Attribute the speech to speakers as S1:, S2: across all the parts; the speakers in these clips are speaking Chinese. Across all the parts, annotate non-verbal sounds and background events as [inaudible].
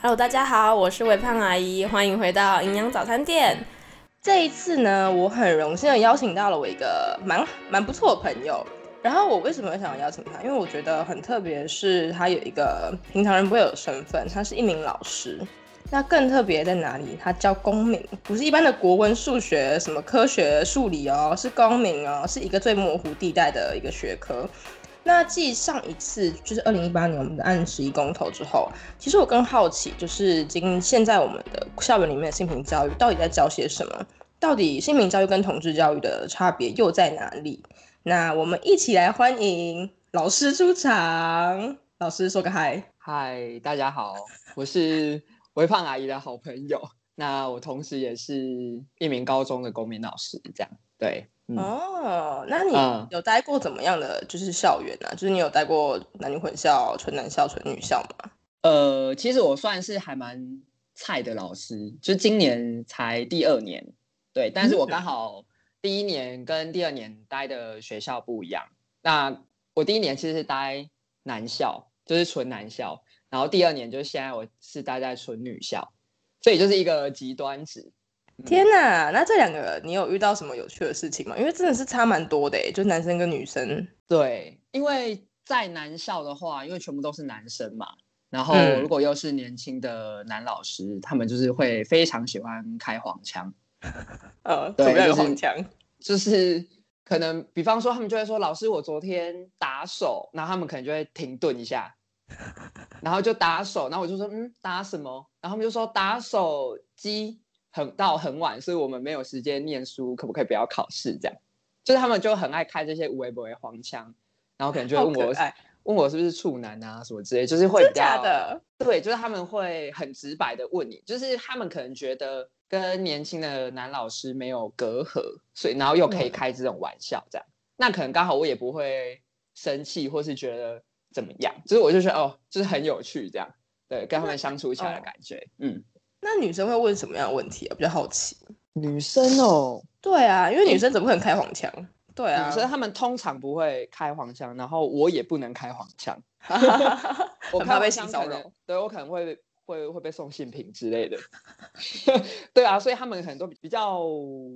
S1: Hello，大家好，我是微胖阿姨，欢迎回到营养早餐店。这一次呢，我很荣幸的邀请到了我一个蛮蛮不错的朋友。然后我为什么想邀请他？因为我觉得很特别，是他有一个平常人不会有的身份，他是一名老师。那更特别在哪里？他教公民，不是一般的国文、数学、什么科学、数理哦，是公民哦，是一个最模糊地带的一个学科。那继上一次就是二零一八年我们的案十一公投之后，其实我更好奇，就是今现在我们的校园里面的性平教育到底在教些什么？到底性平教育跟同志教育的差别又在哪里？那我们一起来欢迎老师出场。老师说个嗨，
S2: 嗨，大家好，我是微胖阿姨的好朋友。那我同时也是一名高中的公民老师，这样对。
S1: 嗯、哦，那你有待过怎么样的就是校园啊？嗯、就是你有待过男女混校、纯男校、纯女校吗？
S2: 呃，其实我算是还蛮菜的老师，就今年才第二年，对。但是我刚好第一年跟第二年待的学校不一样。嗯、那我第一年其实是待男校，就是纯男校，然后第二年就是现在我是待在纯女校，所以就是一个极端值。
S1: 天呐，那这两个你有遇到什么有趣的事情吗？因为真的是差蛮多的诶，就男生跟女生。
S2: 对，因为在男校的话，因为全部都是男生嘛，然后如果又是年轻的男老师，嗯、他们就是会非常喜欢开黄腔。[laughs]
S1: 呃，对，就是黄腔？
S2: 就是可能，比方说，他们就会说：“老师，我昨天打手。”然后他们可能就会停顿一下，[laughs] 然后就打手。然后我就说：“嗯，打什么？”然后他们就说：“打手机。”很到很晚，所以我们没有时间念书，可不可以不要考试？这样，就是他们就很爱开这些无微不微黄腔，然后可能就会问我，问我是不是处男啊什么之类，就是会比较
S1: 假的，
S2: 对，就是他们会很直白的问你，就是他们可能觉得跟年轻的男老师没有隔阂，所以然后又可以开这种玩笑，这样，嗯、那可能刚好我也不会生气或是觉得怎么样，就是我就觉得哦，就是很有趣这样，对，跟他们相处起来的感觉，哦、嗯。
S1: 那女生会问什么样的问题啊？比较好奇。
S2: 女生哦，
S1: 对啊，因为女生怎么可能开黄腔？对啊，
S2: 女生她们通常不会开黄腔，然后我也不能开黄腔，[laughs]
S1: 我怕被性骚扰。
S2: 对，我可能会会会被送性品之类的。[laughs] 对啊，所以他们可能都比较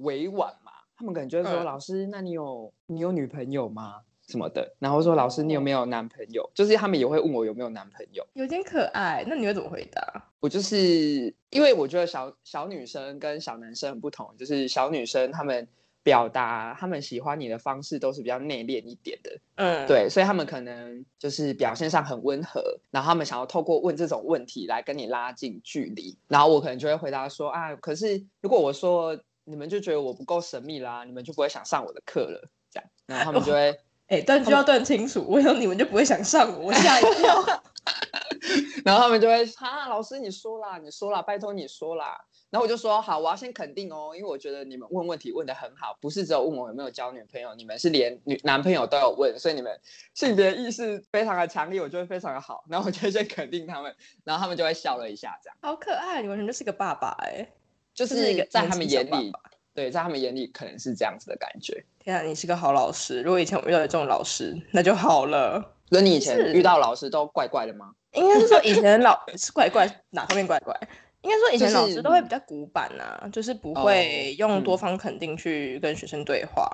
S2: 委婉嘛，他们可能就会说：“嗯、老师，那你有你有女朋友吗？”什么的，然后说老师，你有没有男朋友？就是他们也会问我有没有男朋友，
S1: 有点可爱。那你会怎么回答？
S2: 我就是因为我觉得小小女生跟小男生很不同，就是小女生他们表达他们喜欢你的方式都是比较内敛一点的，嗯，对，所以他们可能就是表现上很温和，然后他们想要透过问这种问题来跟你拉近距离，然后我可能就会回答说啊，可是如果我说你们就觉得我不够神秘啦，你们就不会想上我的课了，这样，然后他们就会。
S1: 哎，断句要断清楚，我想你们就不会想上我？我吓一跳。[laughs]
S2: 然后他们就会啊，老师你说啦，你说啦，拜托你说啦。然后我就说好，我要先肯定哦，因为我觉得你们问问题问的很好，不是只有问我有没有交女朋友，你们是连女男朋友都有问，所以你们性别意识非常的强烈，我觉得非常的好。然后我就先肯定他们，然后他们就会笑了一下，这样。
S1: 好可爱，你完全就是个爸爸哎，
S2: 就是在他们眼里。对，在他们眼里可能是这样子的感觉。
S1: 天啊，你是个好老师。如果以前我遇到这种老师，那就好了。
S2: 那你以前遇到老师都怪怪的吗？
S1: 应该是说以前老 [laughs] 是怪怪，哪方面怪怪？应该说以前老师都会比较古板啊，就是、就是不会用多方肯定去跟学生对话。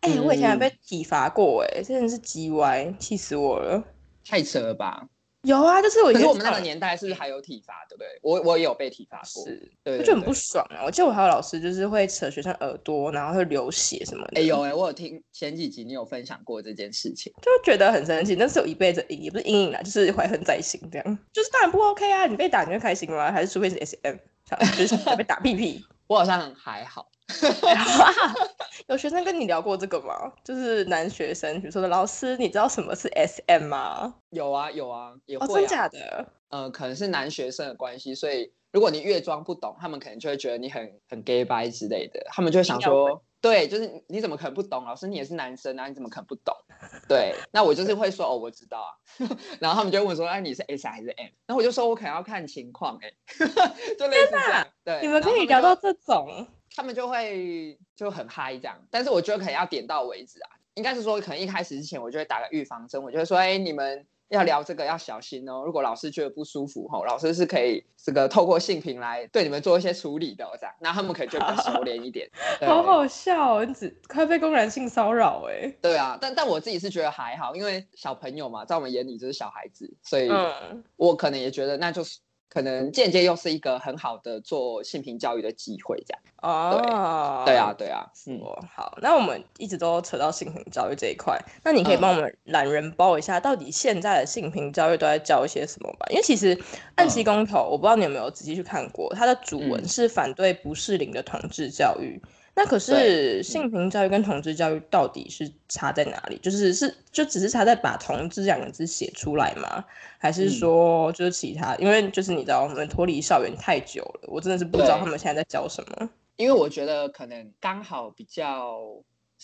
S1: 哎、嗯欸，我以前还被体罚过、欸，哎，真的是鸡歪，气死我了，
S2: 太扯了吧！
S1: 有啊，就是我。
S2: 可是我们那个年代是不是还有体罚，对不对？我我也有被体罚过，是，对，
S1: 就很不爽啊！我记得我还有老师，就是会扯学生耳朵，然后会流血什么的。
S2: 哎有哎，我有听前几集你有分享过这件事情，
S1: 就觉得很生气，那是有一辈子阴影，也不是阴影啦，就是怀恨在心这样。就是当然不 OK 啊，你被打你就开心吗？还是除非是 SM，就是被打屁屁？
S2: 我好像还好。[laughs]
S1: 有学生跟你聊过这个吗？就是男学生，比如说的老师，你知道什么是 SM 吗？
S2: 有啊，有啊，也会啊。
S1: 哦，真假的？
S2: 呃，可能是男学生的关系，所以如果你越装不懂，他们可能就会觉得你很很 gay 白之类的，他们就会想说，对，就是你怎么可能不懂？老师你也是男生啊，你怎么可能不懂？对，那我就是会说哦，我知道啊，[laughs] 然后他们就会问说，哎，你是 S 还是 M？然后我就说我可能要看情况，哎，[laughs] 就类似这样。对，
S1: 你们可以聊到这种。
S2: 他们就会就很嗨这样，但是我觉得可能要点到为止啊，应该是说可能一开始之前我就会打个预防针，我就会说，哎，你们要聊这个要小心哦。如果老师觉得不舒服，吼，老师是可以这个透过性平来对你们做一些处理的，这样，那他们可能就更熟练一点。[laughs]
S1: 好好笑哦，你只快被公然性骚扰哎。
S2: 对啊，但但我自己是觉得还好，因为小朋友嘛，在我们眼里就是小孩子，所以我可能也觉得那就是。可能间接又是一个很好的做性平教育的机会，这样哦。对啊，对啊，
S1: 嗯，好，那我们一直都扯到性平教育这一块，那你可以帮我们懒人包一下，到底现在的性平教育都在教一些什么吧？因为其实暗期公投，我不知道你有没有仔细去看过，它的主文是反对不适龄的同志教育。那可是性平教育跟同志教育到底是差在哪里？就是是就只是差在把同志两个字写出来吗？还是说就是其他？因为就是你知道我们脱离校园太久了，我真的是不知道他们现在在教什么。
S2: 因为我觉得可能刚好比较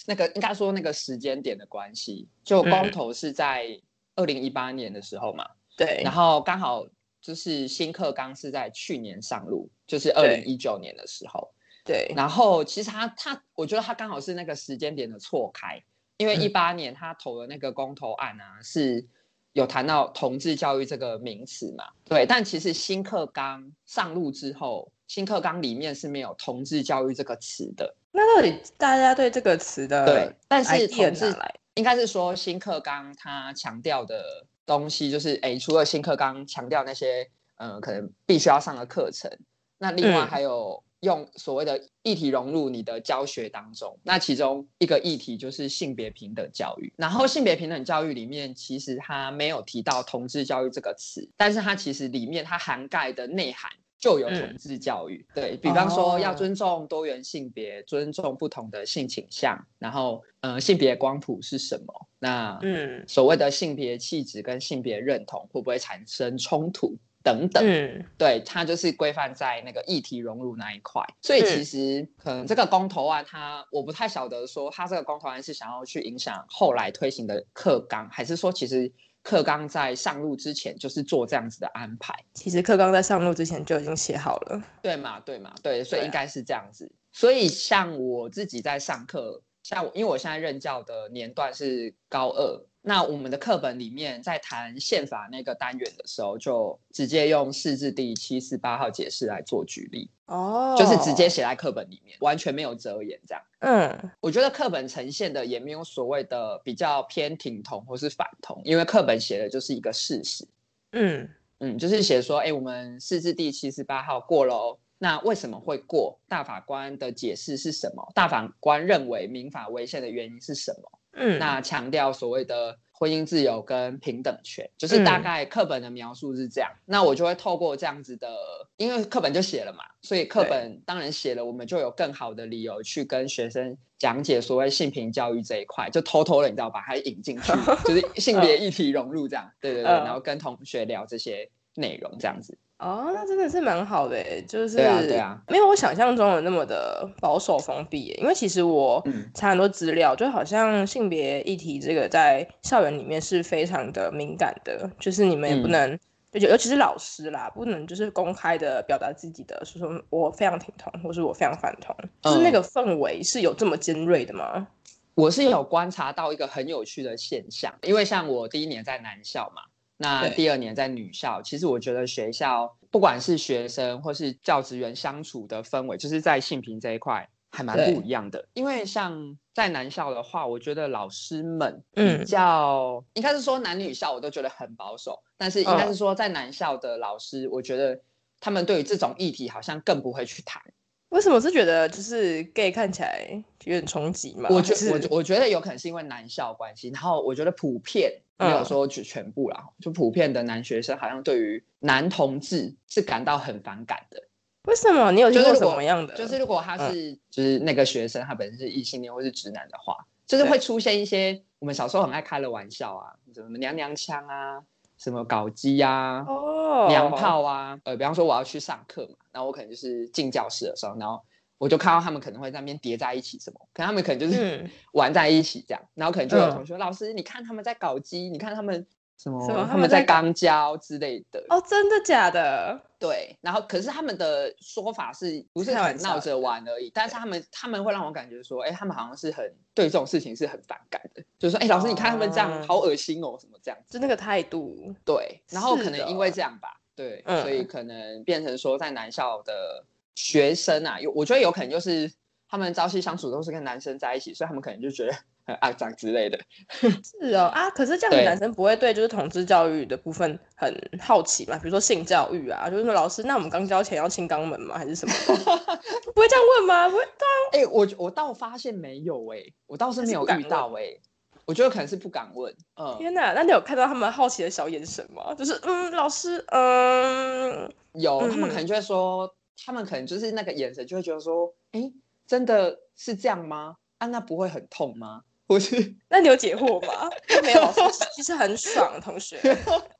S2: 那个应该说那个时间点的关系，就公投是在二零一八年的时候嘛，嗯、对，然后刚好就是新课纲是在去年上路，就是二零一九年的时候。对，然后其实他他，我觉得他刚好是那个时间点的错开，因为一八年他投的那个公投案啊，是有谈到同志教育这个名词嘛，对，但其实新课纲上路之后，新课纲里面是没有同志教育这个词的。
S1: 那到底大家对这个词的
S2: 对，但是同志应该是说新课纲他强调的东西，就是哎，除了新课纲强调那些嗯、呃，可能必须要上的课程，那另外还有。嗯用所谓的议题融入你的教学当中，那其中一个议题就是性别平等教育。然后性别平等教育里面，其实它没有提到同志教育这个词，但是它其实里面它涵盖的内涵就有同志教育。嗯、对，比方说要尊重多元性别，尊重不同的性倾向，然后呃性别光谱是什么？那嗯所谓的性别气质跟性别认同会不会产生冲突？等等，嗯，对，它就是规范在那个议题融入那一块，所以其实可能这个公投案，它我不太晓得说，它这个公投案是想要去影响后来推行的课纲，还是说其实课纲在上路之前就是做这样子的安排？
S1: 其实课纲在上路之前就已经写好了，
S2: 对嘛，对嘛，对，所以应该是这样子。所以像我自己在上课，像我因为我现在任教的年段是高二。那我们的课本里面在谈宪法那个单元的时候，就直接用释字第七十八号解释来做举例哦，oh. 就是直接写在课本里面，完全没有遮掩这样。嗯，我觉得课本呈现的也没有所谓的比较偏挺同或是反同，因为课本写的就是一个事实。嗯嗯，就是写说，哎、欸，我们释字第七十八号过了哦，那为什么会过？大法官的解释是什么？大法官认为民法违宪的原因是什么？嗯，那强调所谓的婚姻自由跟平等权，就是大概课本的描述是这样。嗯、那我就会透过这样子的，因为课本就写了嘛，所以课本当然写了，我们就有更好的理由去跟学生讲解所谓性平教育这一块，就偷偷的你知道把它引进去，[laughs] 就是性别议题融入这样，对对对，然后跟同学聊这些内容这样子。
S1: 哦，那真的是蛮好的诶，就是对啊，对啊，没有我想象中的那么的保守封闭。因为其实我查很多资料，嗯、就好像性别议题这个在校园里面是非常的敏感的，就是你们也不能，嗯、就尤其是老师啦，不能就是公开的表达自己的，说说我非常挺同，或是我非常反同，嗯、就是那个氛围是有这么尖锐的吗？
S2: 我是有观察到一个很有趣的现象，因为像我第一年在男校嘛。那第二年在女校，其实我觉得学校不管是学生或是教职员相处的氛围，就是在性平这一块还蛮不一样的。因为像在男校的话，我觉得老师们比较，嗯、应该是说男女校我都觉得很保守，但是应该是说在男校的老师，我觉得他们对于这种议题好像更不会去谈。
S1: 为什么是觉得就是 gay 看起来有点冲击嘛？
S2: 我觉得我我觉得有可能是因为男校关系，然后我觉得普遍。没有说全全部啦，就普遍的男学生好像对于男同志是感到很反感的。
S1: 为什么？你有听过什么样的？
S2: 就是如果他是就是那个学生，他本身是异性恋或是直男的话，就是会出现一些我们小时候很爱开的玩笑啊，什么娘娘腔啊，什么搞基啊，哦，娘炮啊，呃，比方说我要去上课嘛，然后我可能就是进教室的时候，然后。我就看到他们可能会在那边叠在一起什么，可能他们可能就是玩在一起这样，嗯、然后可能就有同学老师，你看他们在搞基，你看他们什么？他们在肛交之类的？
S1: 哦，真的假的？
S2: 对。然后，可是他们的说法是不是很闹着玩而已？但是他们他们会让我感觉说，哎，他们好像是很对这种事情是很反感的，就是说，哎，老师，你看他们这样，好恶心哦，什么这样，
S1: 就那个态度。
S2: 对。然后可能因为这样吧，对，所以可能变成说，在男校的学生啊，有我觉得有可能就是他们朝夕相处都是跟男生在一起，所以他们可能就觉得。很肮脏之类的，[laughs]
S1: 是哦啊，可是这样的男生不会对就是同志教育的部分很好奇嘛？比如说性教育啊，就是说老师，那我们刚交钱要清肛门吗？还是什么？[laughs] 不会这样问吗？不会，对啊。
S2: 哎、欸，我我倒发现没有哎、欸，我倒是没有遇到哎、欸，我觉得可能是不敢问。嗯，
S1: 天哪，那你有看到他们好奇的小眼神吗？就是嗯，老师，嗯，
S2: 有，他们可能就会说，嗯、他们可能就是那个眼神就会觉得说，哎、欸，真的是这样吗？啊，那不会很痛吗？不是，
S1: 那你有解惑吗？没有，[laughs] 其实很爽，同学。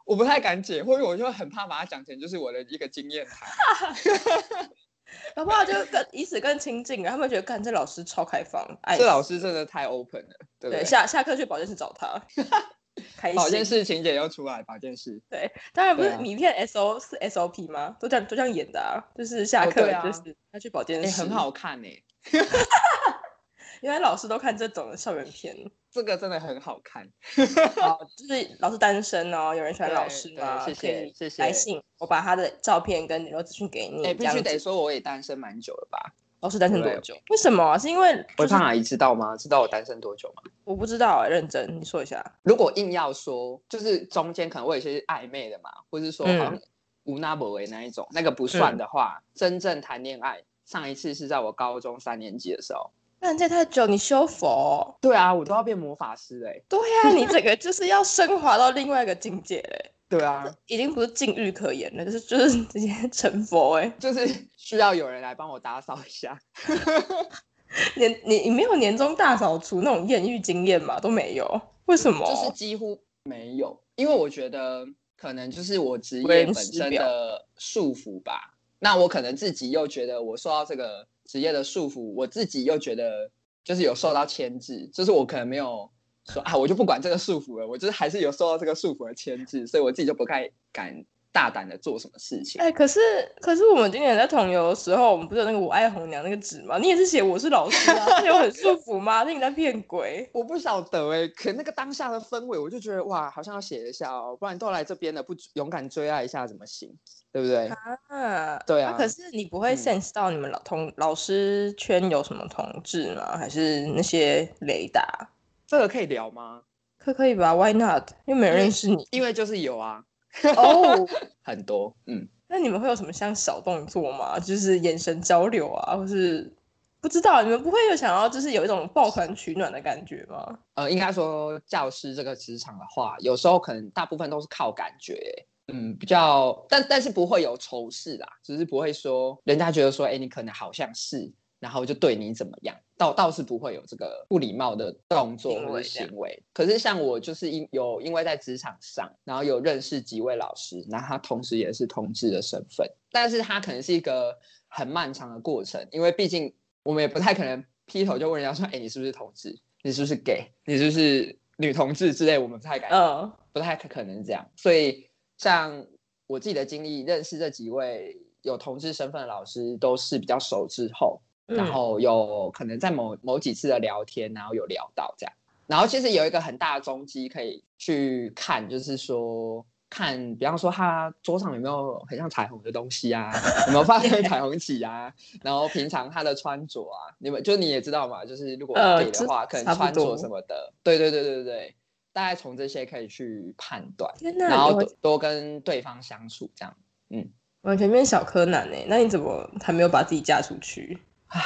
S2: 我不太敢解惑，因为我就很怕把它讲成就是我的一个经验谈。[laughs]
S1: 搞不好就更以此更亲近了，他们觉得，看这老师超开放，
S2: 这老师真的太 open 了，对不对？
S1: 对，下下课去保健室找他，[laughs] 开心。
S2: 保健室情节又出来，保健室。
S1: 对，当然不是名片 S O 是 S O P 吗？都这样都这样演的啊，就是下课就是他去保健室，
S2: 很好看呢。
S1: 因为老师都看这种的校园片，[laughs]
S2: 这个真的很好看。
S1: 好，[laughs] 就是老师单身哦，有人喜欢老师吗？谢谢，谢谢。来信，我把他的照片跟联络资讯给你。
S2: 哎，必须得说我也单身蛮久了吧？
S1: 老师单身多久？为什么？是因为
S2: 微胖阿姨知道吗？知道我单身多久吗？
S1: 我不知道，认真你说一下。
S2: 如果硬要说，就是中间可能会有些暧昧的嘛，或是说好像无那不为那一种，那个不算的话，真正谈恋爱上一次是在我高中三年级的时候。
S1: 那这太久，你修佛、哦？
S2: 对啊，我都要变魔法师哎、欸。
S1: 对呀、啊，你这个就是要升华到另外一个境界嘞、欸。
S2: 对啊，
S1: 已经不是禁欲可言了，就是就是直接成佛哎、欸，
S2: 就是需要有人来帮我打扫一下。[laughs]
S1: 年你你没有年终大扫除那种艳遇经验吗？都没有，为什么？
S2: 就是几乎没有，因为我觉得可能就是我职业本身的束缚吧。那我可能自己又觉得我受到这个。职业的束缚，我自己又觉得就是有受到牵制，就是我可能没有说啊，我就不管这个束缚了，我就是还是有受到这个束缚的牵制，所以我自己就不太敢大胆的做什么事情。
S1: 哎、欸，可是可是我们今年在同游的时候，我们不是有那个我爱红娘那个纸吗？你也是写我是老师啊，[laughs] 有很束缚吗？那你在骗鬼？
S2: 我不晓得哎、欸，可那个当下的氛围，我就觉得哇，好像要写一下哦，不然都来这边了，不勇敢追爱一下怎么行？对不对？
S1: 啊，
S2: 对啊。
S1: 可是你不会 sense 到你们老同、嗯、老师圈有什么同志吗？还是那些雷达？
S2: 这个可以聊吗？
S1: 可可以吧？Why not？又没人认识你。
S2: 因为就是有啊。
S1: 哦，[laughs]
S2: 很多。嗯。
S1: 那你们会有什么像小动作吗？就是眼神交流啊，或是不知道？你们不会有想要就是有一种抱团取暖的感觉吗？
S2: 呃，应该说教师这个职场的话，有时候可能大部分都是靠感觉。嗯，比较，但但是不会有仇视啦，只是不会说人家觉得说，哎，你可能好像是，然后就对你怎么样，倒倒是不会有这个不礼貌的动作或者行为。可是像我就是因有因为在职场上，然后有认识几位老师，然后他同时也是同志的身份，但是他可能是一个很漫长的过程，因为毕竟我们也不太可能劈头就问人家说，哎，你是不是同志？你是不是 gay？你是不是女同志之类？我们不太敢，嗯，不太可能这样，所以。像我自己的经历，认识这几位有同志身份的老师，都是比较熟之后，嗯、然后有可能在某某几次的聊天，然后有聊到这样，然后其实有一个很大的踪迹可以去看，就是说看，比方说他桌上有没有很像彩虹的东西啊，有没有放彩虹旗啊，然后平常他的穿着啊，你们就你也知道嘛，就是如果给的话，呃、可能穿着什么的，对对对对对。大概从这些可以去判断，然后多多跟对方相处，这样，嗯，
S1: 完全变小柯南呢？那你怎么还没有把自己嫁出去？
S2: 唉，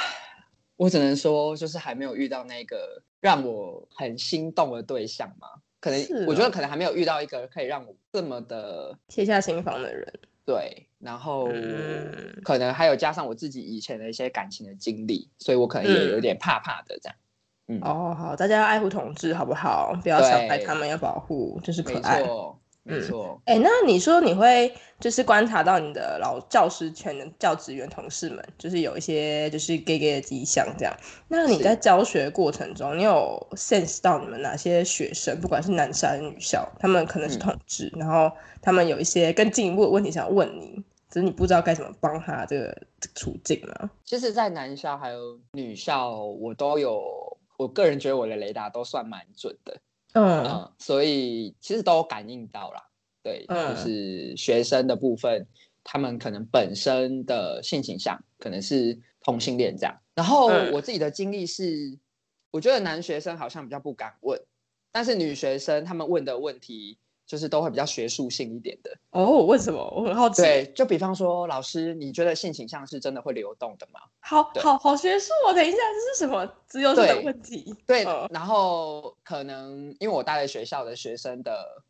S2: 我只能说，就是还没有遇到那个让我很心动的对象嘛。可能、哦、我觉得可能还没有遇到一个可以让我这么的
S1: 卸下心防的人。
S2: 对，然后、嗯、可能还有加上我自己以前的一些感情的经历，所以我可能也有点怕怕的这样。嗯
S1: 哦，好，大家要爱护同志，好不好？不要伤害他们，要保护，就是可爱。
S2: 没错。
S1: 哎、嗯欸，那你说你会就是观察到你的老教师圈的教职员同事们，就是有一些就是 gay gay 的迹象这样。那你在教学过程中，你有 sense 到你们哪些学生，不管是男校还是女校，他们可能是同志，嗯、然后他们有一些更进一步的问题想要问你，只是你不知道该怎么帮他这个这个处境呢？
S2: 其实，在男校还有女校，我都有，我个人觉得我的雷达都算蛮准的。嗯，嗯，所以其实都感应到了，对，嗯、就是学生的部分，他们可能本身的性倾向可能是同性恋这样。然后我自己的经历是，我觉得男学生好像比较不敢问，但是女学生他们问的问题。就是都会比较学术性一点的
S1: 哦？为什么？我很好奇。
S2: 对，就比方说，老师，你觉得性倾向是真的会流动的吗？
S1: 好好好学术哦！等一下，这是什么自由式的
S2: 问题？对，然后可能因为我带的学校的学生的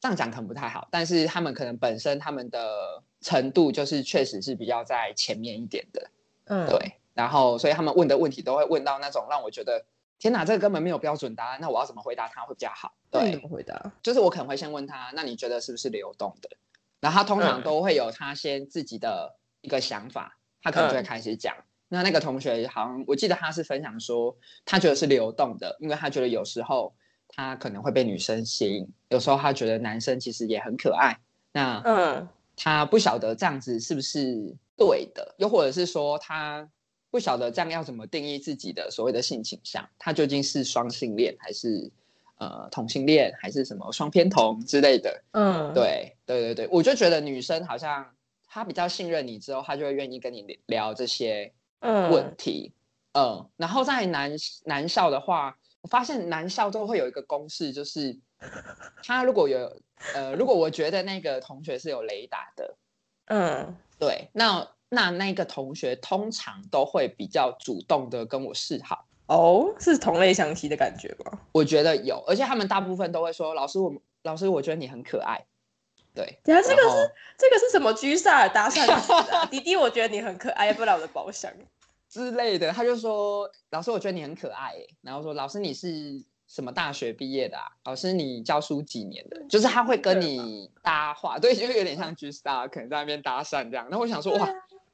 S2: 这样讲可能不太好，但是他们可能本身他们的程度就是确实是比较在前面一点的，嗯，对。然后所以他们问的问题都会问到那种让我觉得。天哪，这个根本没有标准答案，那我要怎么回答他会比较好？对，
S1: 怎么回答？
S2: 就是我可能会先问他，那你觉得是不是流动的？然后他通常都会有他先自己的一个想法，他可能就会开始讲。嗯、那那个同学好像我记得他是分享说，他觉得是流动的，因为他觉得有时候他可能会被女生吸引，有时候他觉得男生其实也很可爱。那嗯，他不晓得这样子是不是对的，又或者是说他。不晓得这样要怎么定义自己的所谓的性倾向，他究竟是双性恋还是呃同性恋还是什么双偏同之类的？嗯，对对对对，我就觉得女生好像她比较信任你之后，她就会愿意跟你聊这些问题。嗯，嗯，然后在男男校的话，我发现男校都会有一个公式，就是 [laughs] 他如果有呃，如果我觉得那个同学是有雷达的，嗯，对，那。那那个同学通常都会比较主动的跟我示好
S1: 哦，是同类相吸的感觉吗？
S2: 我觉得有，而且他们大部分都会说：“老师，我老师，我觉得你很可爱。”对，
S1: 等下这个是这个是什么居萨尔搭讪、啊？[laughs] 弟弟，我觉得你很可爱，要不来我的包厢
S2: 之类的。他就说：“老师，我觉得你很可爱。”然后说：“老师，你是什么大学毕业的啊？老师，你教书几年的？”就是他会跟你搭话，对，就有点像居萨尔，可能在那边搭讪这样。那我想说，哇。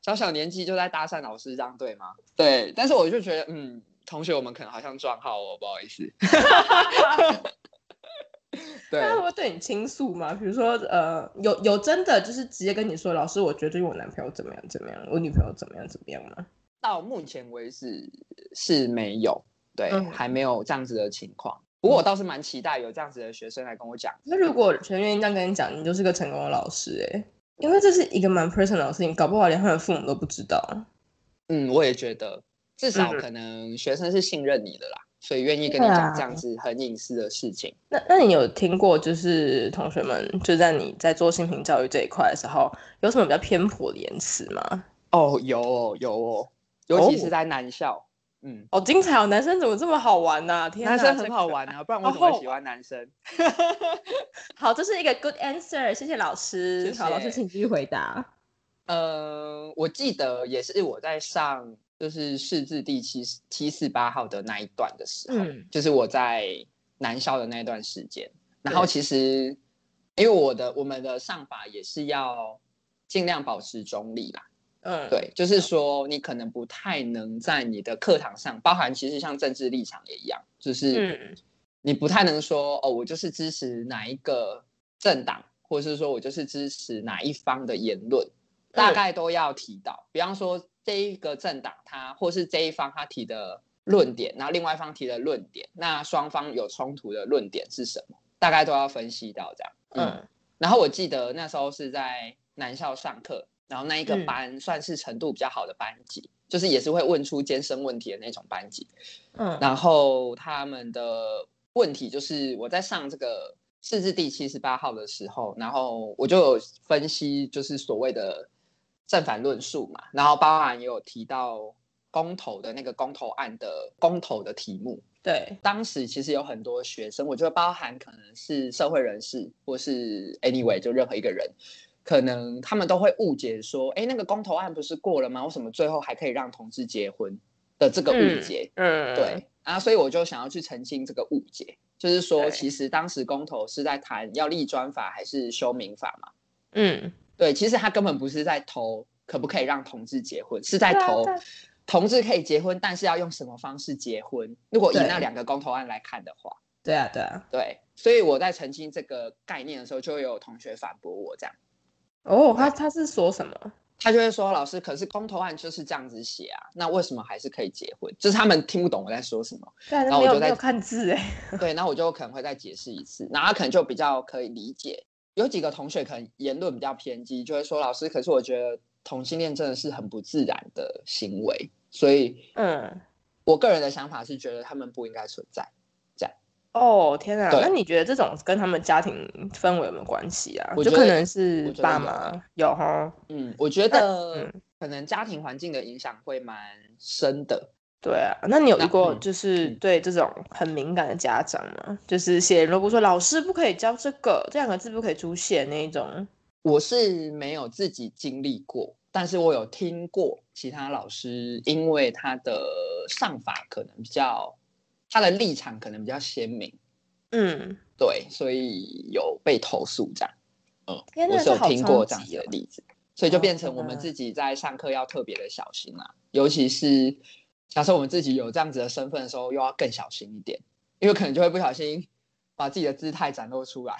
S2: 小小年纪就在搭讪老师，这样对吗？对，但是我就觉得，嗯，同学，我们可能好像撞号哦，不好意思。[laughs]
S1: 对，他会对你倾诉吗？比如说，呃，有有真的就是直接跟你说，老师，我觉得我男朋友怎么样怎么样，我女朋友怎么样怎么样吗？
S2: 到目前为止是没有，对，嗯、还没有这样子的情况。不过我倒是蛮期待有这样子的学生来跟我讲。
S1: 那如果全愿意这样跟你讲，你就是个成功的老师、欸，哎。因为这是一个蛮 personal 的事情，搞不好连他的父母都不知道。
S2: 嗯，我也觉得，至少可能学生是信任你的啦，嗯、所以愿意跟你讲这样子很隐私的事情。
S1: 那那你有听过，就是同学们就在你在做性平教育这一块的时候，有什么比较偏颇的言辞吗？
S2: 哦，有哦有哦，尤其是在男校。哦嗯，
S1: 好精彩哦！男生怎么这么好玩呢、啊？天
S2: 男生很好玩啊，不然我怎么会喜欢男生？
S1: 好，这是一个 good answer，谢谢老师。谢谢好，老师请继续回答。
S2: 呃，我记得也是我在上就是试字第七七四八号的那一段的时候，嗯、就是我在南校的那一段时间。然后其实因为我的我们的上法也是要尽量保持中立啦。嗯，对，就是说你可能不太能在你的课堂上，包含其实像政治立场也一样，就是你不太能说哦，我就是支持哪一个政党，或者是说我就是支持哪一方的言论，大概都要提到。比方说这一个政党他，或是这一方他提的论点，然后另外一方提的论点，那双方有冲突的论点是什么，大概都要分析到这样。嗯，然后我记得那时候是在南校上课。然后那一个班算是程度比较好的班级，嗯、就是也是会问出艰深问题的那种班级。嗯，然后他们的问题就是我在上这个释字第七十八号的时候，然后我就有分析就是所谓的正反论述嘛，然后包含也有提到公投的那个公投案的公投的题目。
S1: 对，
S2: 当时其实有很多学生，我觉得包含可能是社会人士或是 anyway 就任何一个人。可能他们都会误解说，哎，那个公投案不是过了吗？为什么最后还可以让同志结婚的这个误解？嗯，嗯对啊，所以我就想要去澄清这个误解。就是说，其实当时公投是在谈要立专法还是修民法嘛。
S1: 嗯，
S2: 对，其实他根本不是在投可不可以让同志结婚，是在投同志可以结婚，但是要用什么方式结婚。如果以那两个公投案来看的话，
S1: 对啊，对啊，
S2: 对。所以我在澄清这个概念的时候，就会有同学反驳我这样。
S1: 哦，他他是说什么？
S2: 他就会说：“老师，可是公投案就是这样子写啊，那为什么还是可以结婚？就是他们听不懂我在说什么。
S1: 对，然后我就在看字哎。
S2: 对，然后我就可能会再解释一次，然后他可能就比较可以理解。有几个同学可能言论比较偏激，就会说：老师，可是我觉得同性恋真的是很不自然的行为，所以，嗯，我个人的想法是觉得他们不应该存在。”
S1: 哦天哪！那你觉得这种跟他们家庭氛围有没有关系啊？我觉得就可能是爸妈有哈。
S2: 嗯，我觉得可能家庭环境的影响会蛮深的。
S1: 对啊，那你有遇过就是对这种很敏感的家长吗？嗯、就是写联络簿说老师不可以教这个，这两个字不可以出现那一种。
S2: 我是没有自己经历过，但是我有听过其他老师，因为他的上法可能比较。他的立场可能比较鲜明，
S1: 嗯，
S2: 对，所以有被投诉这样，嗯，我是有听过这样子的例子，所以就变成我们自己在上课要特别的小心啦，尤其是假设我们自己有这样子的身份的时候，又要更小心一点，因为可能就会不小心把自己的姿态展露出来，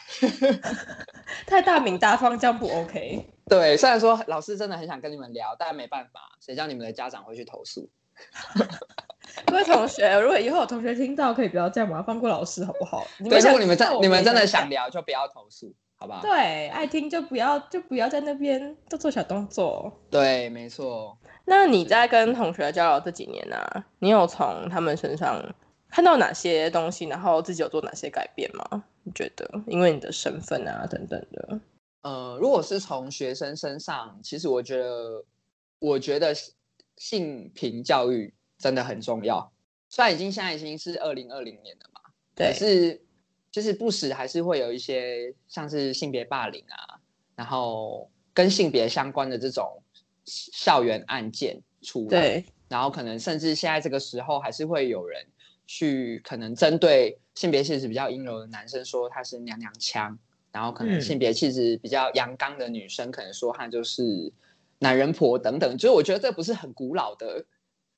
S2: [laughs]
S1: 太大名大方这样不 OK。[laughs]
S2: 对，虽然说老师真的很想跟你们聊，但没办法，谁叫你们的家长会去投诉。[laughs] [laughs]
S1: 各位同学，如果以后有同学听到，可以不要这样嘛，放过老师好不好？
S2: 对，如果你们真你们真的想聊，就不要投诉，好不好？
S1: 对，爱听就不要就不要在那边做做小动作。
S2: 对，没错。
S1: 那你在跟同学交流这几年呢、啊，你有从他们身上看到哪些东西，然后自己有做哪些改变吗？你觉得，因为你的身份啊等等的。
S2: 呃，如果是从学生身上，其实我觉得，我觉得性平教育。真的很重要，虽然已经现在已经是二零二零年了嘛，对，可是就是不时还是会有一些像是性别霸凌啊，然后跟性别相关的这种校园案件出来，对，然后可能甚至现在这个时候还是会有人去可能针对性别气质比较阴柔的男生说他是娘娘腔，然后可能性别气质比较阳刚的女生可能说他就是男人婆等等，就是我觉得这不是很古老的。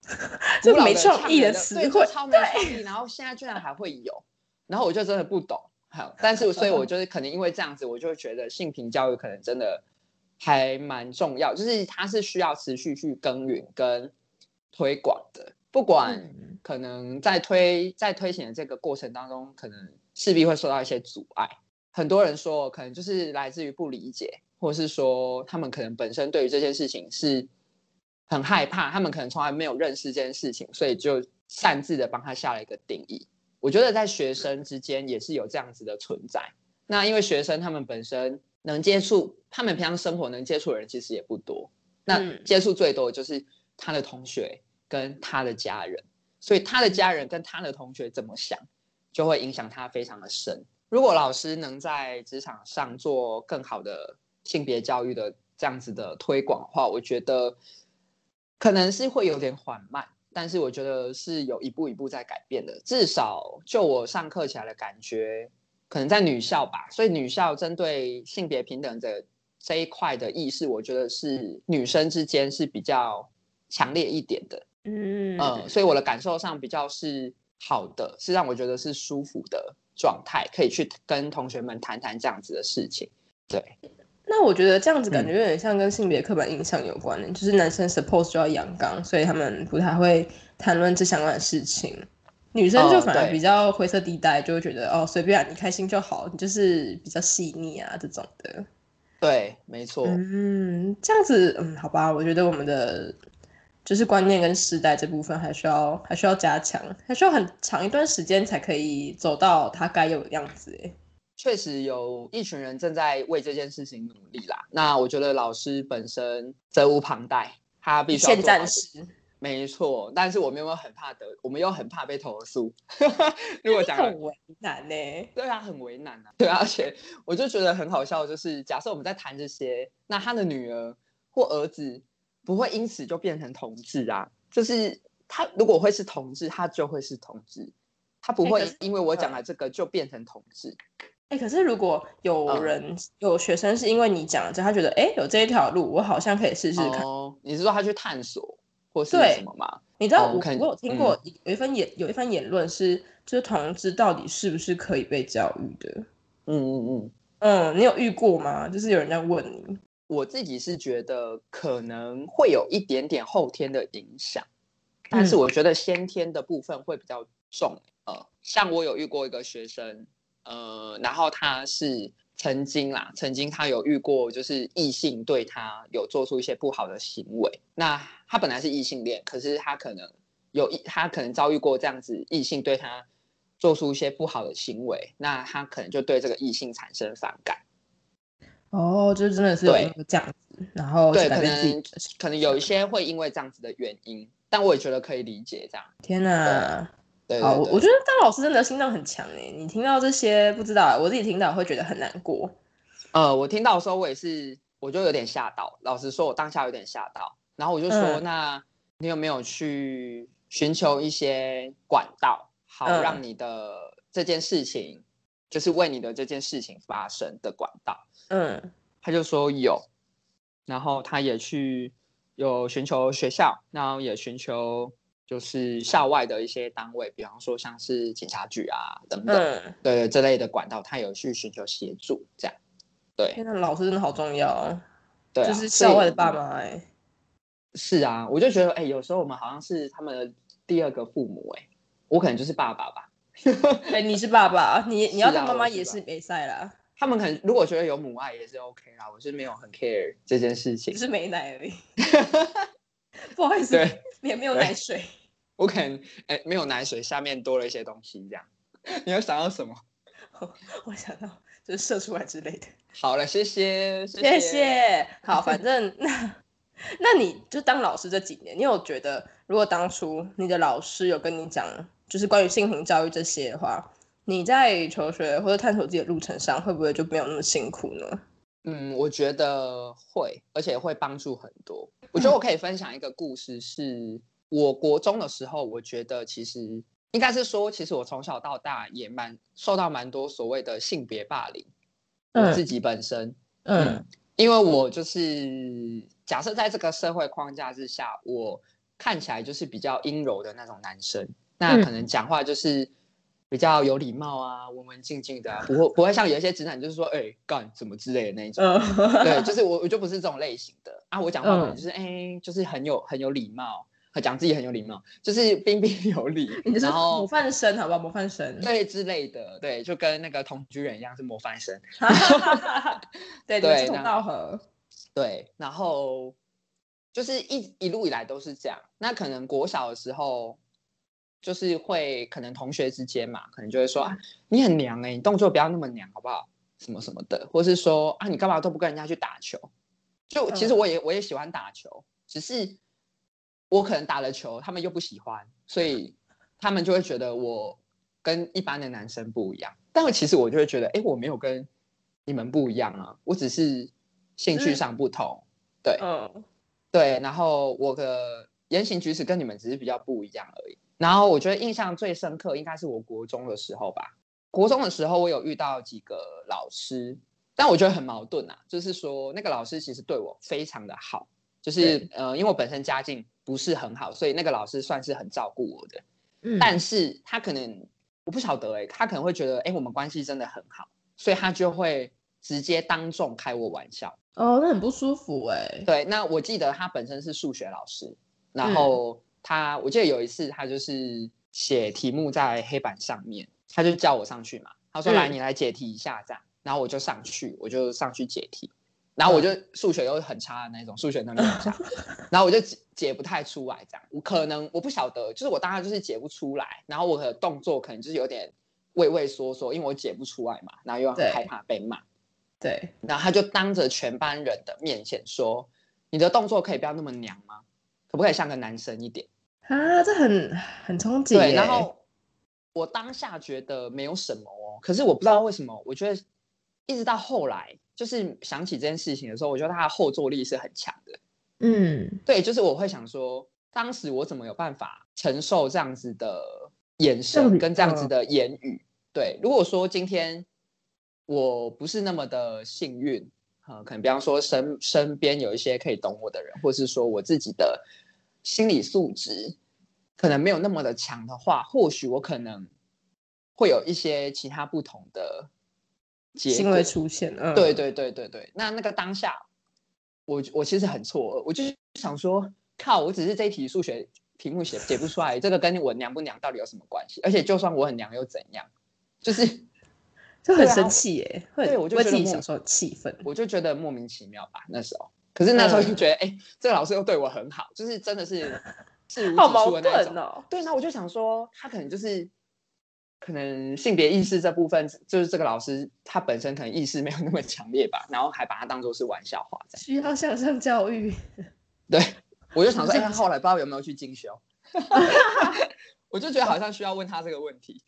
S2: [laughs]
S1: 这没创意的词汇，
S2: 对，超没创意。然后现在居然还会有，然后我就真的不懂。好，但是所以，我就是可能因为这样子，我就觉得性平教育可能真的还蛮重要，就是它是需要持续去耕耘跟推广的。不管可能在推在推行的这个过程当中，可能势必会受到一些阻碍。很多人说，可能就是来自于不理解，或是说他们可能本身对于这件事情是。很害怕，他们可能从来没有认识这件事情，所以就擅自的帮他下了一个定义。我觉得在学生之间也是有这样子的存在。那因为学生他们本身能接触，他们平常生活能接触的人其实也不多。那接触最多的就是他的同学跟他的家人，所以他的家人跟他的同学怎么想，就会影响他非常的深。如果老师能在职场上做更好的性别教育的这样子的推广的话，我觉得。可能是会有点缓慢，但是我觉得是有一步一步在改变的。至少就我上课起来的感觉，可能在女校吧。所以女校针对性别平等的这一块的意识，我觉得是女生之间是比较强烈一点的。嗯嗯，所以我的感受上比较是好的，是让我觉得是舒服的状态，可以去跟同学们谈谈这样子的事情。对。
S1: 那我觉得这样子感觉有点像跟性别刻板印象有关的，嗯、就是男生 suppose 就要阳刚，所以他们不太会谈论这相关的事情。女生就反而比较灰色地带，就会觉得哦，随便、啊、你开心就好，你就是比较细腻啊这种的。
S2: 对，没错。
S1: 嗯，这样子，嗯，好吧，我觉得我们的就是观念跟时代这部分还需要还需要加强，还需要很长一段时间才可以走到它该有的样子。哎。
S2: 确实有一群人正在为这件事情努力啦。那我觉得老师本身责无旁贷，他必须要做。暂时没错，但是我们又很怕得，我们又很怕被投诉。[laughs] 如果讲
S1: 很为难呢？
S2: 对啊，很为难啊。对啊，而且我就觉得很好笑，就是假设我们在谈这些，那他的女儿或儿子不会因此就变成同志啊。就是他如果会是同志，他就会是同志。他不会因为我讲了这个就变成同志。
S1: 哎、欸，可是如果有人、嗯、有学生是因为你讲这，他觉得哎、欸、有这一条路，我好像可以试试看。
S2: 哦，你是说他去探索或是什么吗？
S1: 你知道我、哦、我有听过有一番言、嗯、有一番言论是，就是同志到底是不是可以被教育的？
S2: 嗯嗯嗯
S1: 嗯，你有遇过吗？就是有人在问你。
S2: 我自己是觉得可能会有一点点后天的影响，但是我觉得先天的部分会比较重。嗯、呃，像我有遇过一个学生。呃，然后他是曾经啦，曾经他有遇过，就是异性对他有做出一些不好的行为。那他本来是异性恋，可是他可能有一，他可能遭遇过这样子异性对他做出一些不好的行为，那他可能就对这个异性产生反感。
S1: 哦，就真的是对这样子，然后
S2: 对，可能可能有一些会因为这样子的原因，但我也觉得可以理解这样。
S1: 天哪！对，好，我觉得当老师真的心脏很强哎。你听到这些不知道，我自己听到会觉得很难过。
S2: 呃，我听到的时候我也是，我就有点吓到。老实说，我当下有点吓到。然后我就说，嗯、那你有没有去寻求一些管道，好让你的这件事情，嗯、就是为你的这件事情发生的管道？嗯，他就说有，然后他也去有寻求学校，然后也寻求。就是校外的一些单位，比方说像是警察局啊等等，嗯、对这类的管道，他有去寻求协助，这样。对，
S1: 现在老师真的好重要啊，对啊，就是校外的爸妈哎。
S2: 是啊，我就觉得哎、欸，有时候我们好像是他们的第二个父母哎，我可能就是爸爸吧。
S1: 哎、欸，你是爸爸，你 [laughs] 你要当妈妈也是没赛啦。
S2: 他们可能如果觉得有母爱也是 OK 啦，我是没有很 care 这件事情，
S1: 只是没奶而已。不好意思，对，也没有奶水。
S2: 我可能哎、欸，没有奶水，下面多了一些东西，这样。[laughs] 你要想到什么？
S1: 我，[laughs] 我想到就是射出来之类的。
S2: 好了，谢谢，谢
S1: 谢。谢谢好，反 [laughs] 正那那你就当老师这几年，你有觉得，如果当初你的老师有跟你讲，就是关于性平教育这些的话，你在求学或者探索自己的路程上，会不会就没有那么辛苦呢？
S2: 嗯，我觉得会，而且会帮助很多。我觉得我可以分享一个故事是。我国中的时候，我觉得其实应该是说，其实我从小到大也蛮受到蛮多所谓的性别霸凌。嗯、我自己本身，嗯，嗯，因为我就是假设在这个社会框架之下，我看起来就是比较阴柔的那种男生，那可能讲话就是比较有礼貌啊，文文静静的、啊，不会不会像有一些直男就是说，哎、欸，干什么之类的那一种。嗯、对，[laughs] 就是我我就不是这种类型的啊，我讲话可能就是哎、就是很有很有礼貌。讲自己很有礼貌，就是彬彬有礼，[laughs] 然后
S1: 模范生，好不好？模范生，
S2: 对之类的，对，就跟那个同居人一样是模范生，[laughs]
S1: 对对，志同道合，
S2: 对，然后就是一一路以来都是这样。那可能国小的时候，就是会可能同学之间嘛，可能就会说啊，你很娘哎、欸，你动作不要那么娘，好不好？什么什么的，或是说啊，你干嘛都不跟人家去打球？就其实我也我也喜欢打球，只是。我可能打了球，他们又不喜欢，所以他们就会觉得我跟一般的男生不一样。但其实我就会觉得，哎，我没有跟你们不一样啊，我只是兴趣上不同，对，嗯，对。然后我的言行举止跟你们只是比较不一样而已。然后我觉得印象最深刻应该是我国中的时候吧。国中的时候我有遇到几个老师，但我觉得很矛盾啊，就是说那个老师其实对我非常的好，就是呃，因为我本身家境。不是很好，所以那个老师算是很照顾我的。嗯，但是他可能我不晓得哎、欸，他可能会觉得哎、欸，我们关系真的很好，所以他就会直接当众开我玩笑。
S1: 哦，那很不舒服哎、欸。
S2: 对，那我记得他本身是数学老师，然后他、嗯、我记得有一次他就是写题目在黑板上面，他就叫我上去嘛，他说来你来解题一下这样，嗯、然后我就上去，我就上去解题。然后我就数学又很差的那种，数学能力很差，然后我就解解不太出来，这样我可能我不晓得，就是我当时就是解不出来，然后我的动作可能就是有点畏畏缩缩，因为我解不出来嘛，然后又很害怕被骂，
S1: 对，
S2: 然后他就当着全班人的面前说：“你的动作可以不要那么娘吗？可不可以像个男生一点？”
S1: 啊，这很很冲击。
S2: 对，然后我当下觉得没有什么哦，可是我不知道为什么，我觉得一直到后来。就是想起这件事情的时候，我觉得他的后坐力是很强的。嗯，对，就是我会想说，当时我怎么有办法承受这样子的眼神跟这样子的言语。对，如果说今天我不是那么的幸运，啊，可能比方说身身边有一些可以懂我的人，或是说我自己的心理素质可能没有那么的强的话，或许我可能会有一些其他不同的
S1: 行为出现。嗯，
S2: 对对对对对。那那个当下，我我其实很错愕，我就是想说，靠，我只是这一题数学题目写写不出来，这个跟我娘不娘到底有什么关系？而且就算我很娘又怎样？就是
S1: 就很生气耶，
S2: 对，啊、对，我就
S1: 自己想说气愤，
S2: 我就觉得莫名其妙吧。那时候，可是那时候就觉得，哎、嗯欸，这个老师又对我很好，就是真的是 [laughs] 是
S1: 好矛盾哦。
S2: 对，那我就想说，他可能就是可能性别意识这部分，就是这个老师他本身可能意识没有那么强烈吧，然后还把它当做是玩笑话，
S1: 需要向上教育。
S2: 对，我就想说，[laughs] 哎、欸，他后来不知道有没有去进修，[laughs] 我就觉得好像需要问他这个问题。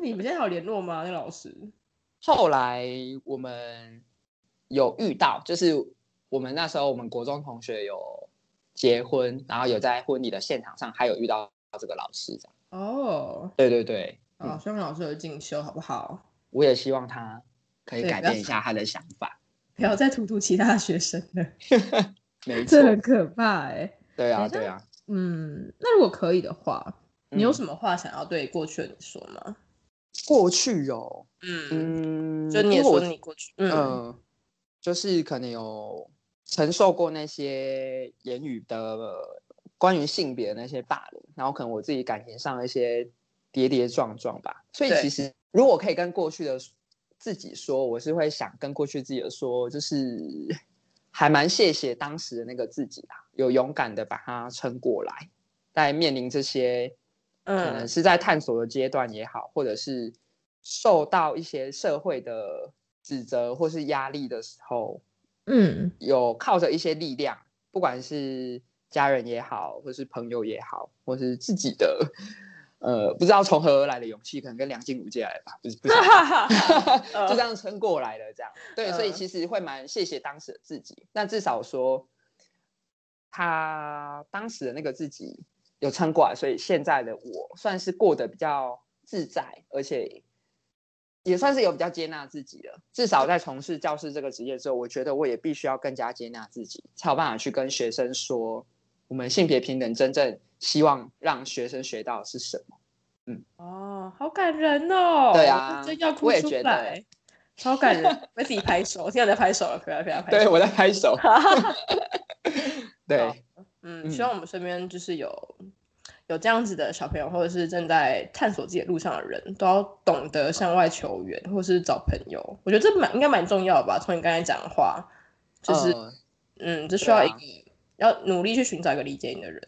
S1: 你们现在有联络吗？那个老师？
S2: 后来我们有遇到，就是我们那时候我们国中同学有结婚，然后有在婚礼的现场上还有遇到这个老师这样。哦，对对对，
S1: 啊、哦，希望老师有进修好不好？
S2: 我也希望他可以改变一下他的想法，[laughs]
S1: 不要再荼毒其他学生了。[laughs]
S2: 没错，[laughs]
S1: 这很可怕哎、欸。
S2: 对啊，对啊。
S1: 嗯，那如果可以的话，你有什么话想要对过去的你说吗？
S2: 过去哦，
S1: 嗯嗯，就你也说你过去，嗯、呃，
S2: 就是可能有承受过那些言语的关于性别的那些霸凌，然后可能我自己感情上一些跌跌撞撞吧。所以其实如果可以跟过去的自己说，我是会想跟过去自己的说，就是 [laughs] 还蛮谢谢当时的那个自己啊，有勇敢的把它撑过来，在面临这些。可能是在探索的阶段也好，或者是受到一些社会的指责或是压力的时候，嗯，有靠着一些力量，不管是家人也好，或是朋友也好，或是自己的，呃，不知道从何而来的勇气，可能跟梁静茹借来的吧，不是，不是，就这样撑过来的，这样，对，所以其实会蛮谢谢当时的自己，那至少说他当时的那个自己。有撑过来，所以现在的我算是过得比较自在，而且也算是有比较接纳自己了。至少在从事教师这个职业之后，我觉得我也必须要更加接纳自己，才有办法去跟学生说，我们性别平等真正希望让学生学到的是什么。嗯，
S1: 哦，好感人哦。
S2: 对啊，
S1: 真要哭出来，超感人，我自己拍手。我现在在拍手了，不要不要拍手。[laughs]
S2: 对，我在拍手。[laughs] 对。
S1: 嗯，希望我们身边就是有有这样子的小朋友，或者是正在探索自己的路上的人，都要懂得向外求援，或是找朋友。我觉得这蛮应该蛮重要的吧。从你刚才讲的话，就是、呃、嗯，这需要一个、啊、要努力去寻找一个理解你的人。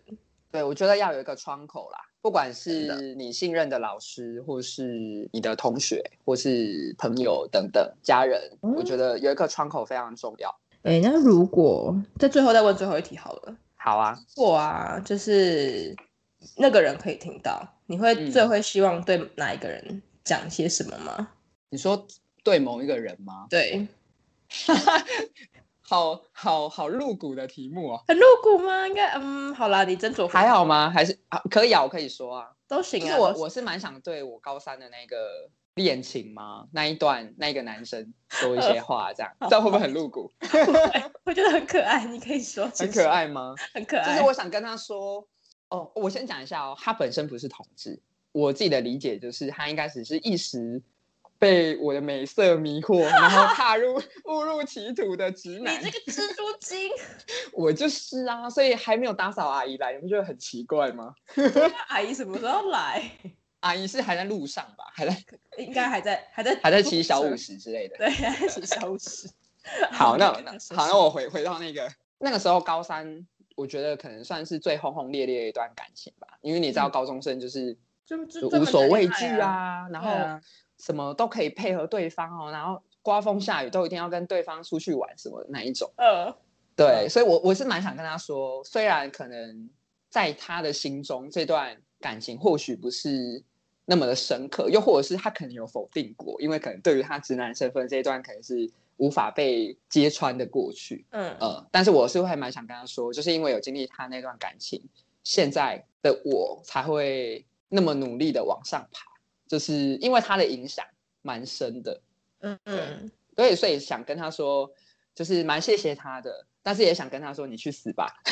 S2: 对，我觉得要有一个窗口啦，不管是你信任的老师，或是你的同学，或是朋友等等家人，嗯、我觉得有一个窗口非常重要。
S1: 哎、欸，那如果在最后再问最后一题好了。
S2: 好啊，
S1: 我啊，就是那个人可以听到，你会最会希望对哪一个人讲些什么吗？
S2: 你说对某一个人吗？
S1: 对，[laughs]
S2: 好好好露骨的题目啊，
S1: 很露骨吗？应该嗯，好啦，你斟酌
S2: 还好吗？还是啊，可以啊，我可以说啊，
S1: 都行啊。
S2: 我我是蛮想对我高三的那个。恋情吗？那一段那个男生说一些话，这样，这样会不会很露骨？[laughs]
S1: 我觉得很可爱，你可以说。
S2: 很可爱吗？
S1: 很可爱。
S2: 就是我想跟他说，哦，我先讲一下哦，他本身不是同志，我自己的理解就是他应该只是一时被我的美色迷惑，然后 [laughs] 踏入误入歧途的直男。
S1: 你这个蜘蛛精！[laughs]
S2: 我就是啊，所以还没有打扫阿姨来，你不觉得很奇怪吗？
S1: 阿姨什么时候来？
S2: 阿姨是还在路上吧？还在，
S1: 应该还在，还在，[laughs]
S2: 还在骑小五十之类的。
S1: 对，还在骑小五十。[laughs]
S2: 好，那 [laughs] 好，那我回回到那个那个时候高三，我觉得可能算是最轰轰烈烈的一段感情吧。因为你知道，高中生就是就就无所畏惧啊，然后什么都可以配合对方哦，然后刮风下雨都一定要跟对方出去玩什么的那一种。嗯，对，所以我我是蛮想跟他说，虽然可能在他的心中这段感情或许不是。那么的深刻，又或者是他可能有否定过，因为可能对于他直男身份这一段，可能是无法被揭穿的过去。嗯呃，但是我是会蛮想跟他说，就是因为有经历他那段感情，现在的我才会那么努力的往上爬，就是因为他的影响蛮深的。嗯嗯，对，所以想跟他说，就是蛮谢谢他的，但是也想跟他说，你去死吧。[laughs]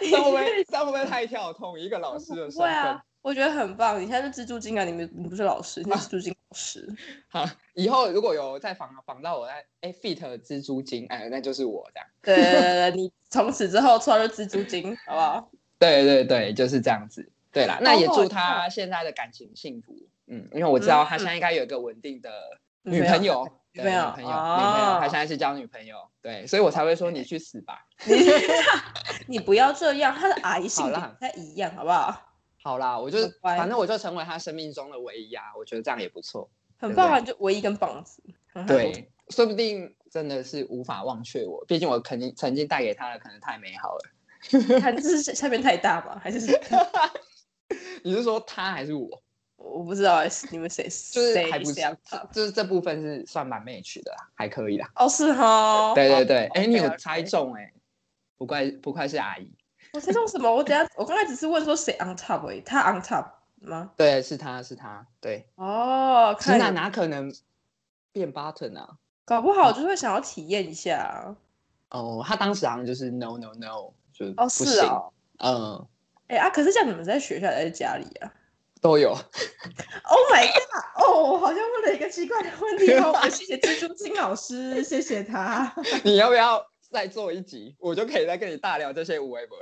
S2: 这会不会这会不会太跳痛？一个老师的身份，
S1: 啊，我觉得很棒。你现在是蜘蛛精啊，你们你不是老师，你是蜘蛛精老师。
S2: 好，以后如果有再访访到我在哎 fit 蜘蛛精，哎，那就是我这样。
S1: 对对对，你从此之后出来就蜘蛛精，好不好？[laughs]
S2: 对对对，就是这样子。对啦，那也祝他现在的感情幸福。嗯，因为我知道他现在应该有一个稳定的女朋友。女朋友，女朋友，他现在是交女朋友，对，所以我才会说你去死吧。[laughs]
S1: 你不要这样，他的阿姨性格不太一样，好不好？
S2: 好啦，我就反正我就成为他生命中的唯一啊，我觉得这样也不错。
S1: 很棒啊，就唯一根棒子。
S2: 对，说不定真的是无法忘却我，毕竟我肯定曾经带给他的可能太美好了。
S1: 他这是下面太大吧？还是？[laughs] [laughs]
S2: 你是说他还是我？
S1: 我不知道你们谁
S2: 就是还不是，就是这部分是算蛮 match 的啦，还可以啦。
S1: 哦，是哈。
S2: 对对对，哎，你有猜中哎，不怪不愧是阿姨。
S1: 我猜中什么？我等下我刚才只是问说谁 on top 哎，他 on top 吗？
S2: 对，是他是他，对。
S1: 哦，
S2: 直男哪可能变 button 啊？
S1: 搞不好就是会想要体验一下。
S2: 哦，他当时好像就是 no no no，就
S1: 哦是啊，
S2: 嗯，
S1: 哎啊，可是这样你们在学校还是家里啊？
S2: 都有。
S1: Oh my god！哦，我好像问了一个奇怪的问题哦。[laughs] 谢谢蜘蛛精老师，谢谢他。[laughs]
S2: 你要不要再做一集？我就可以再跟你大聊这些无为不为。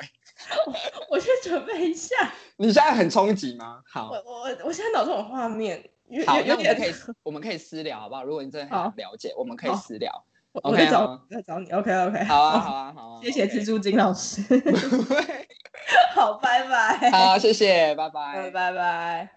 S2: [laughs]
S1: 我先准备一下。
S2: 你现在很冲击吗？好，
S1: 我我我现在脑中有画面。
S2: 好，那我们可以我们可以私聊，好不好？如果你真的很了解，我们可以私聊。
S1: 我在找在找你。OK OK。
S2: 好啊好啊好啊。谢
S1: 谢蜘蛛精老师。好，拜拜。
S2: 好，谢谢，拜拜，
S1: 拜拜。